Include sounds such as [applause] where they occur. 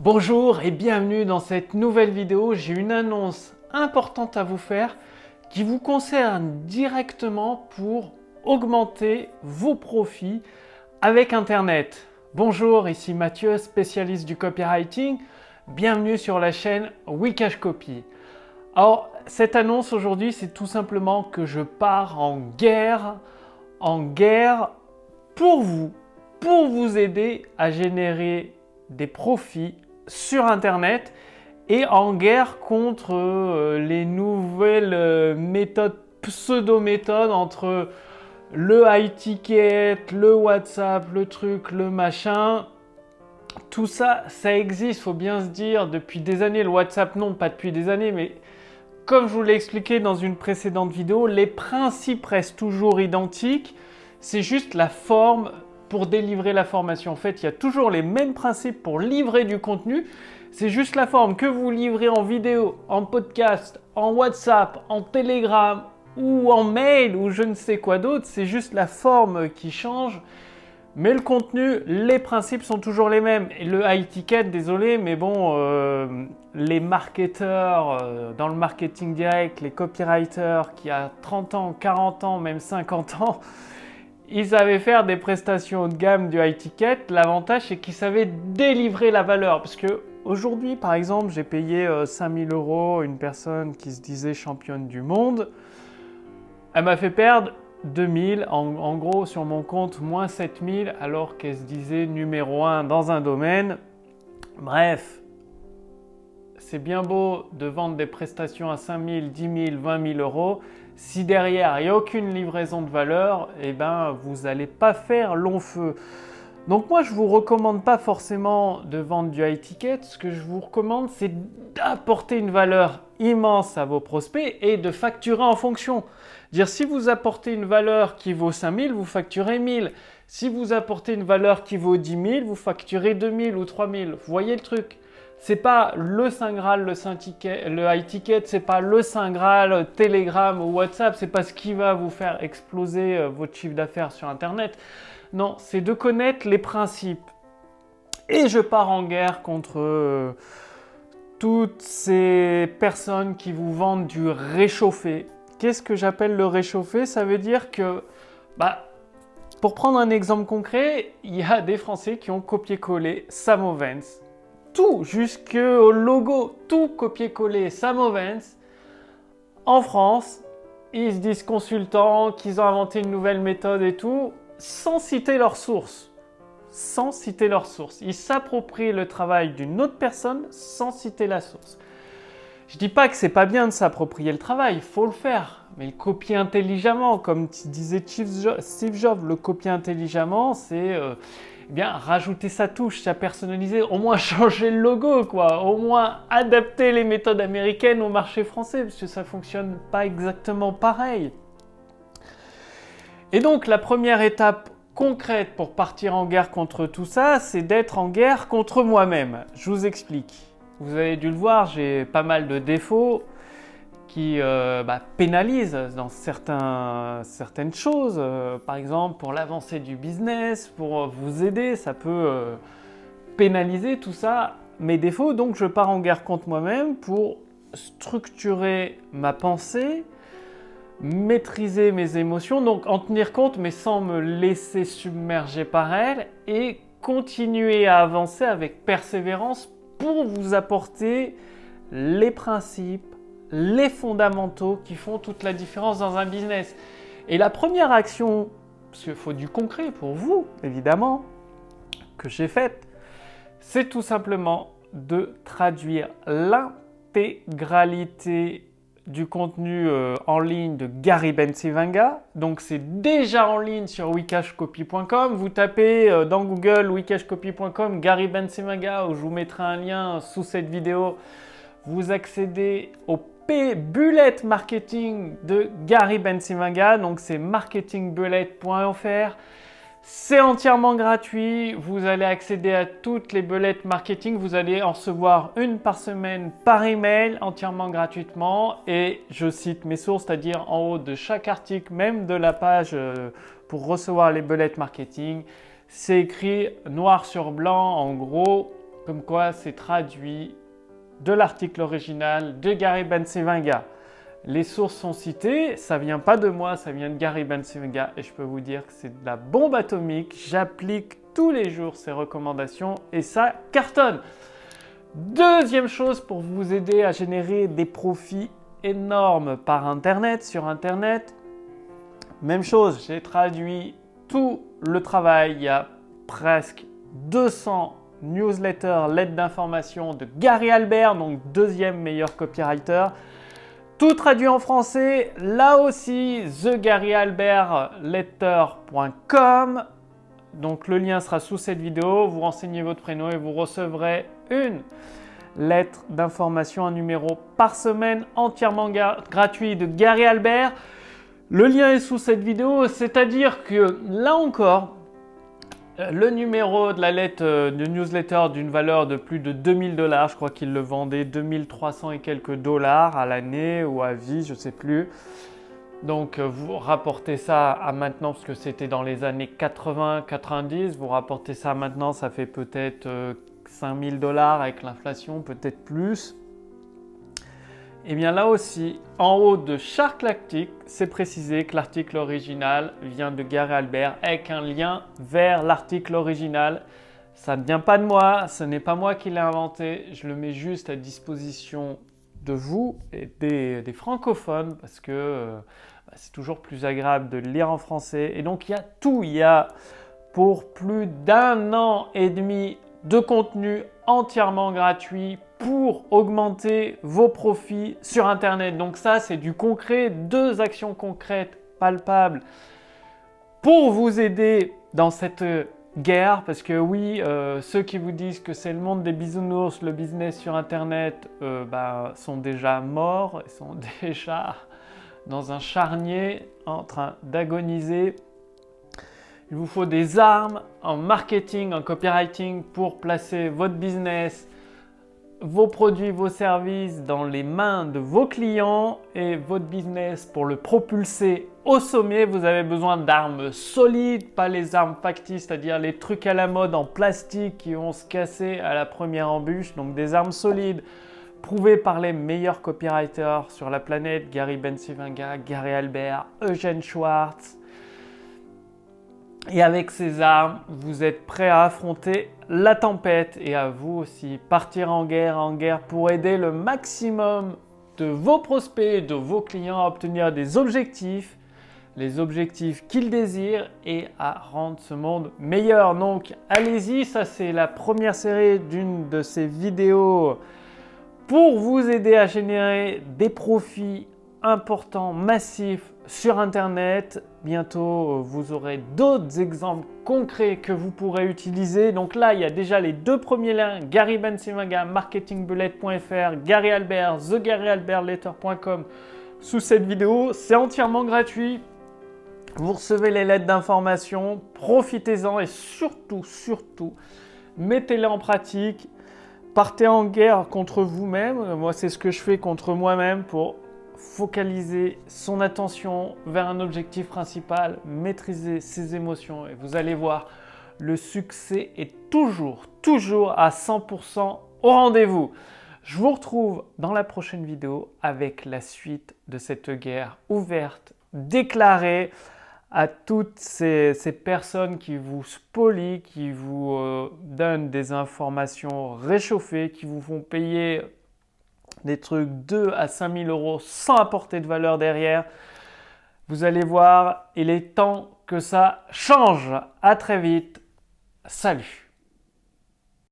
Bonjour et bienvenue dans cette nouvelle vidéo. J'ai une annonce importante à vous faire qui vous concerne directement pour augmenter vos profits avec Internet. Bonjour, ici Mathieu, spécialiste du copywriting. Bienvenue sur la chaîne Wikash Copy. Alors, cette annonce aujourd'hui, c'est tout simplement que je pars en guerre, en guerre pour vous, pour vous aider à générer des profits sur Internet et en guerre contre euh, les nouvelles euh, méthodes, pseudo-méthodes entre le high ticket, le WhatsApp, le truc, le machin. Tout ça, ça existe, faut bien se dire, depuis des années. Le WhatsApp, non, pas depuis des années, mais comme je vous l'ai expliqué dans une précédente vidéo, les principes restent toujours identiques. C'est juste la forme pour délivrer la formation. En fait, il y a toujours les mêmes principes pour livrer du contenu. C'est juste la forme que vous livrez en vidéo, en podcast, en WhatsApp, en Telegram ou en mail ou je ne sais quoi d'autre. C'est juste la forme qui change. Mais le contenu, les principes sont toujours les mêmes. Et le high ticket, désolé, mais bon, euh, les marketeurs euh, dans le marketing direct, les copywriters qui a 30 ans, 40 ans, même 50 ans, ils savaient faire des prestations de gamme du high ticket. L'avantage, c'est qu'ils savaient délivrer la valeur. Parce que aujourd'hui, par exemple, j'ai payé 5000 euh, euros une personne qui se disait championne du monde. Elle m'a fait perdre 2000, en, en gros, sur mon compte, moins 7000, alors qu'elle se disait numéro 1 dans un domaine. Bref, c'est bien beau de vendre des prestations à 5 000, 10 000, 20 000 euros. Si derrière, il n'y a aucune livraison de valeur, eh ben, vous n'allez pas faire long feu. Donc moi, je vous recommande pas forcément de vendre du high ticket. Ce que je vous recommande, c'est d'apporter une valeur immense à vos prospects et de facturer en fonction. Dire si vous apportez une valeur qui vaut 5000, vous facturez 1000. Si vous apportez une valeur qui vaut 10 000, vous facturez 2000 ou 3000. Vous voyez le truc c'est pas le Saint Graal, le, Saint le high ticket, c'est pas le Saint Graal, Telegram ou WhatsApp, c'est pas ce qui va vous faire exploser euh, votre chiffre d'affaires sur Internet. Non, c'est de connaître les principes. Et je pars en guerre contre euh, toutes ces personnes qui vous vendent du réchauffé. Qu'est-ce que j'appelle le réchauffé? Ça veut dire que, bah, pour prendre un exemple concret, il y a des Français qui ont copié-collé Samovens tout, jusqu'au logo, tout copier-coller Samovens. En France, ils se disent consultants, qu'ils ont inventé une nouvelle méthode et tout, sans citer leurs sources. Sans citer leurs sources. Ils s'approprient le travail d'une autre personne sans citer la source. Je dis pas que c'est pas bien de s'approprier le travail, il faut le faire, mais le copier intelligemment, comme disait Steve Jobs, le copier intelligemment, c'est euh, eh bien, rajouter sa touche, sa personnaliser, au moins [laughs] changer le logo, quoi, au moins adapter les méthodes américaines au marché français, parce que ça fonctionne pas exactement pareil. Et donc, la première étape concrète pour partir en guerre contre tout ça, c'est d'être en guerre contre moi-même. Je vous explique. Vous avez dû le voir, j'ai pas mal de défauts qui euh, bah, pénalise dans certaines choses. Euh, par exemple, pour l'avancée du business, pour vous aider, ça peut euh, pénaliser tout ça. Mes défauts, donc je pars en guerre contre moi-même pour structurer ma pensée, maîtriser mes émotions, donc en tenir compte mais sans me laisser submerger par elles et continuer à avancer avec persévérance pour vous apporter les principes, les fondamentaux qui font toute la différence dans un business. Et la première action, parce qu'il faut du concret pour vous, évidemment, que j'ai faite, c'est tout simplement de traduire l'intégralité du contenu euh, en ligne de Gary Bensivanga. Donc c'est déjà en ligne sur wikashcopy.com. Vous tapez euh, dans Google wikashcopy.com Gary Bensivanga, où je vous mettrai un lien sous cette vidéo. Vous accédez au Bullet Marketing de Gary Bensimanga. Donc c'est marketingbullet.fr. C'est entièrement gratuit. Vous allez accéder à toutes les bullets marketing. Vous allez en recevoir une par semaine par email entièrement gratuitement. Et je cite mes sources, c'est-à-dire en haut de chaque article, même de la page euh, pour recevoir les bullets marketing. C'est écrit noir sur blanc, en gros, comme quoi c'est traduit de l'article original de Gary Bensevinga. Les sources sont citées, ça vient pas de moi, ça vient de Gary Bensevinga et je peux vous dire que c'est de la bombe atomique. J'applique tous les jours ces recommandations et ça cartonne. Deuxième chose pour vous aider à générer des profits énormes par Internet, sur Internet. Même chose, j'ai traduit tout le travail. Il y a presque 200 newsletters, lettres d'information de Gary Albert, donc deuxième meilleur copywriter. Tout traduit en français, là aussi, thegaryalbertletter.com. Donc le lien sera sous cette vidéo. Vous renseignez votre prénom et vous recevrez une lettre d'information, un numéro par semaine entièrement gratuit de Gary Albert. Le lien est sous cette vidéo, c'est-à-dire que là encore, le numéro de la lettre euh, de newsletter d'une valeur de plus de 2000 dollars, je crois qu'il le vendait 2300 et quelques dollars à l'année ou à vie, je ne sais plus. Donc euh, vous rapportez ça à maintenant, parce que c'était dans les années 80-90, vous rapportez ça maintenant, ça fait peut-être 5000 dollars avec l'inflation, peut-être plus. Et eh bien là aussi, en haut de chaque article, c'est précisé que l'article original vient de Gary Albert avec un lien vers l'article original. Ça ne vient pas de moi, ce n'est pas moi qui l'ai inventé, je le mets juste à disposition de vous et des, francophones parce que euh, bah, c'est toujours plus agréable de lire en français. Et donc il y a tout, il y a pour plus d'un an et demi de contenu entièrement gratuit pour augmenter vos profits sur Internet. Donc ça, c'est du concret, deux actions concrètes, palpables, pour vous aider dans cette guerre, parce que oui, euh, ceux qui vous disent que c'est le monde des bisounours, le business sur Internet, euh, bah, sont déjà morts, sont [laughs] déjà dans un charnier en train d'agoniser il vous faut des armes en marketing, en copywriting pour placer votre business, vos produits, vos services dans les mains de vos clients et votre business pour le propulser au sommet. Vous avez besoin d'armes solides, pas les armes factices, c'est-à-dire les trucs à la mode en plastique qui vont se casser à la première embûche. Donc des armes solides prouvées par les meilleurs copywriters sur la planète, Gary Bensivinga, Gary Albert, Eugène Schwartz, et avec ces armes, vous êtes prêt à affronter la tempête et à vous aussi partir en guerre, en guerre pour aider le maximum de vos prospects, de vos clients à obtenir des objectifs, les objectifs qu'ils désirent et à rendre ce monde meilleur. Donc allez-y, ça c'est la première série d'une de ces vidéos pour vous aider à générer des profits importants, massifs sur Internet. Bientôt, euh, vous aurez d'autres exemples concrets que vous pourrez utiliser. Donc là, il y a déjà les deux premiers liens, Gary Bensimaga, marketingbullet.fr, Gary Albert, thegaryalbertletter.com sous cette vidéo. C'est entièrement gratuit. Vous recevez les lettres d'information, profitez-en et surtout, surtout, mettez-les en pratique. Partez en guerre contre vous-même. Moi, c'est ce que je fais contre moi-même pour focaliser son attention vers un objectif principal, maîtriser ses émotions et vous allez voir, le succès est toujours, toujours à 100% au rendez-vous. Je vous retrouve dans la prochaine vidéo avec la suite de cette guerre ouverte, déclarée à toutes ces, personnes qui vous spolient, qui vous euh, donnent des informations réchauffées, qui vous font payer des trucs 2 à 5 000 euros sans apporter de valeur derrière. Vous allez voir, il est temps que ça change. À très vite. Salut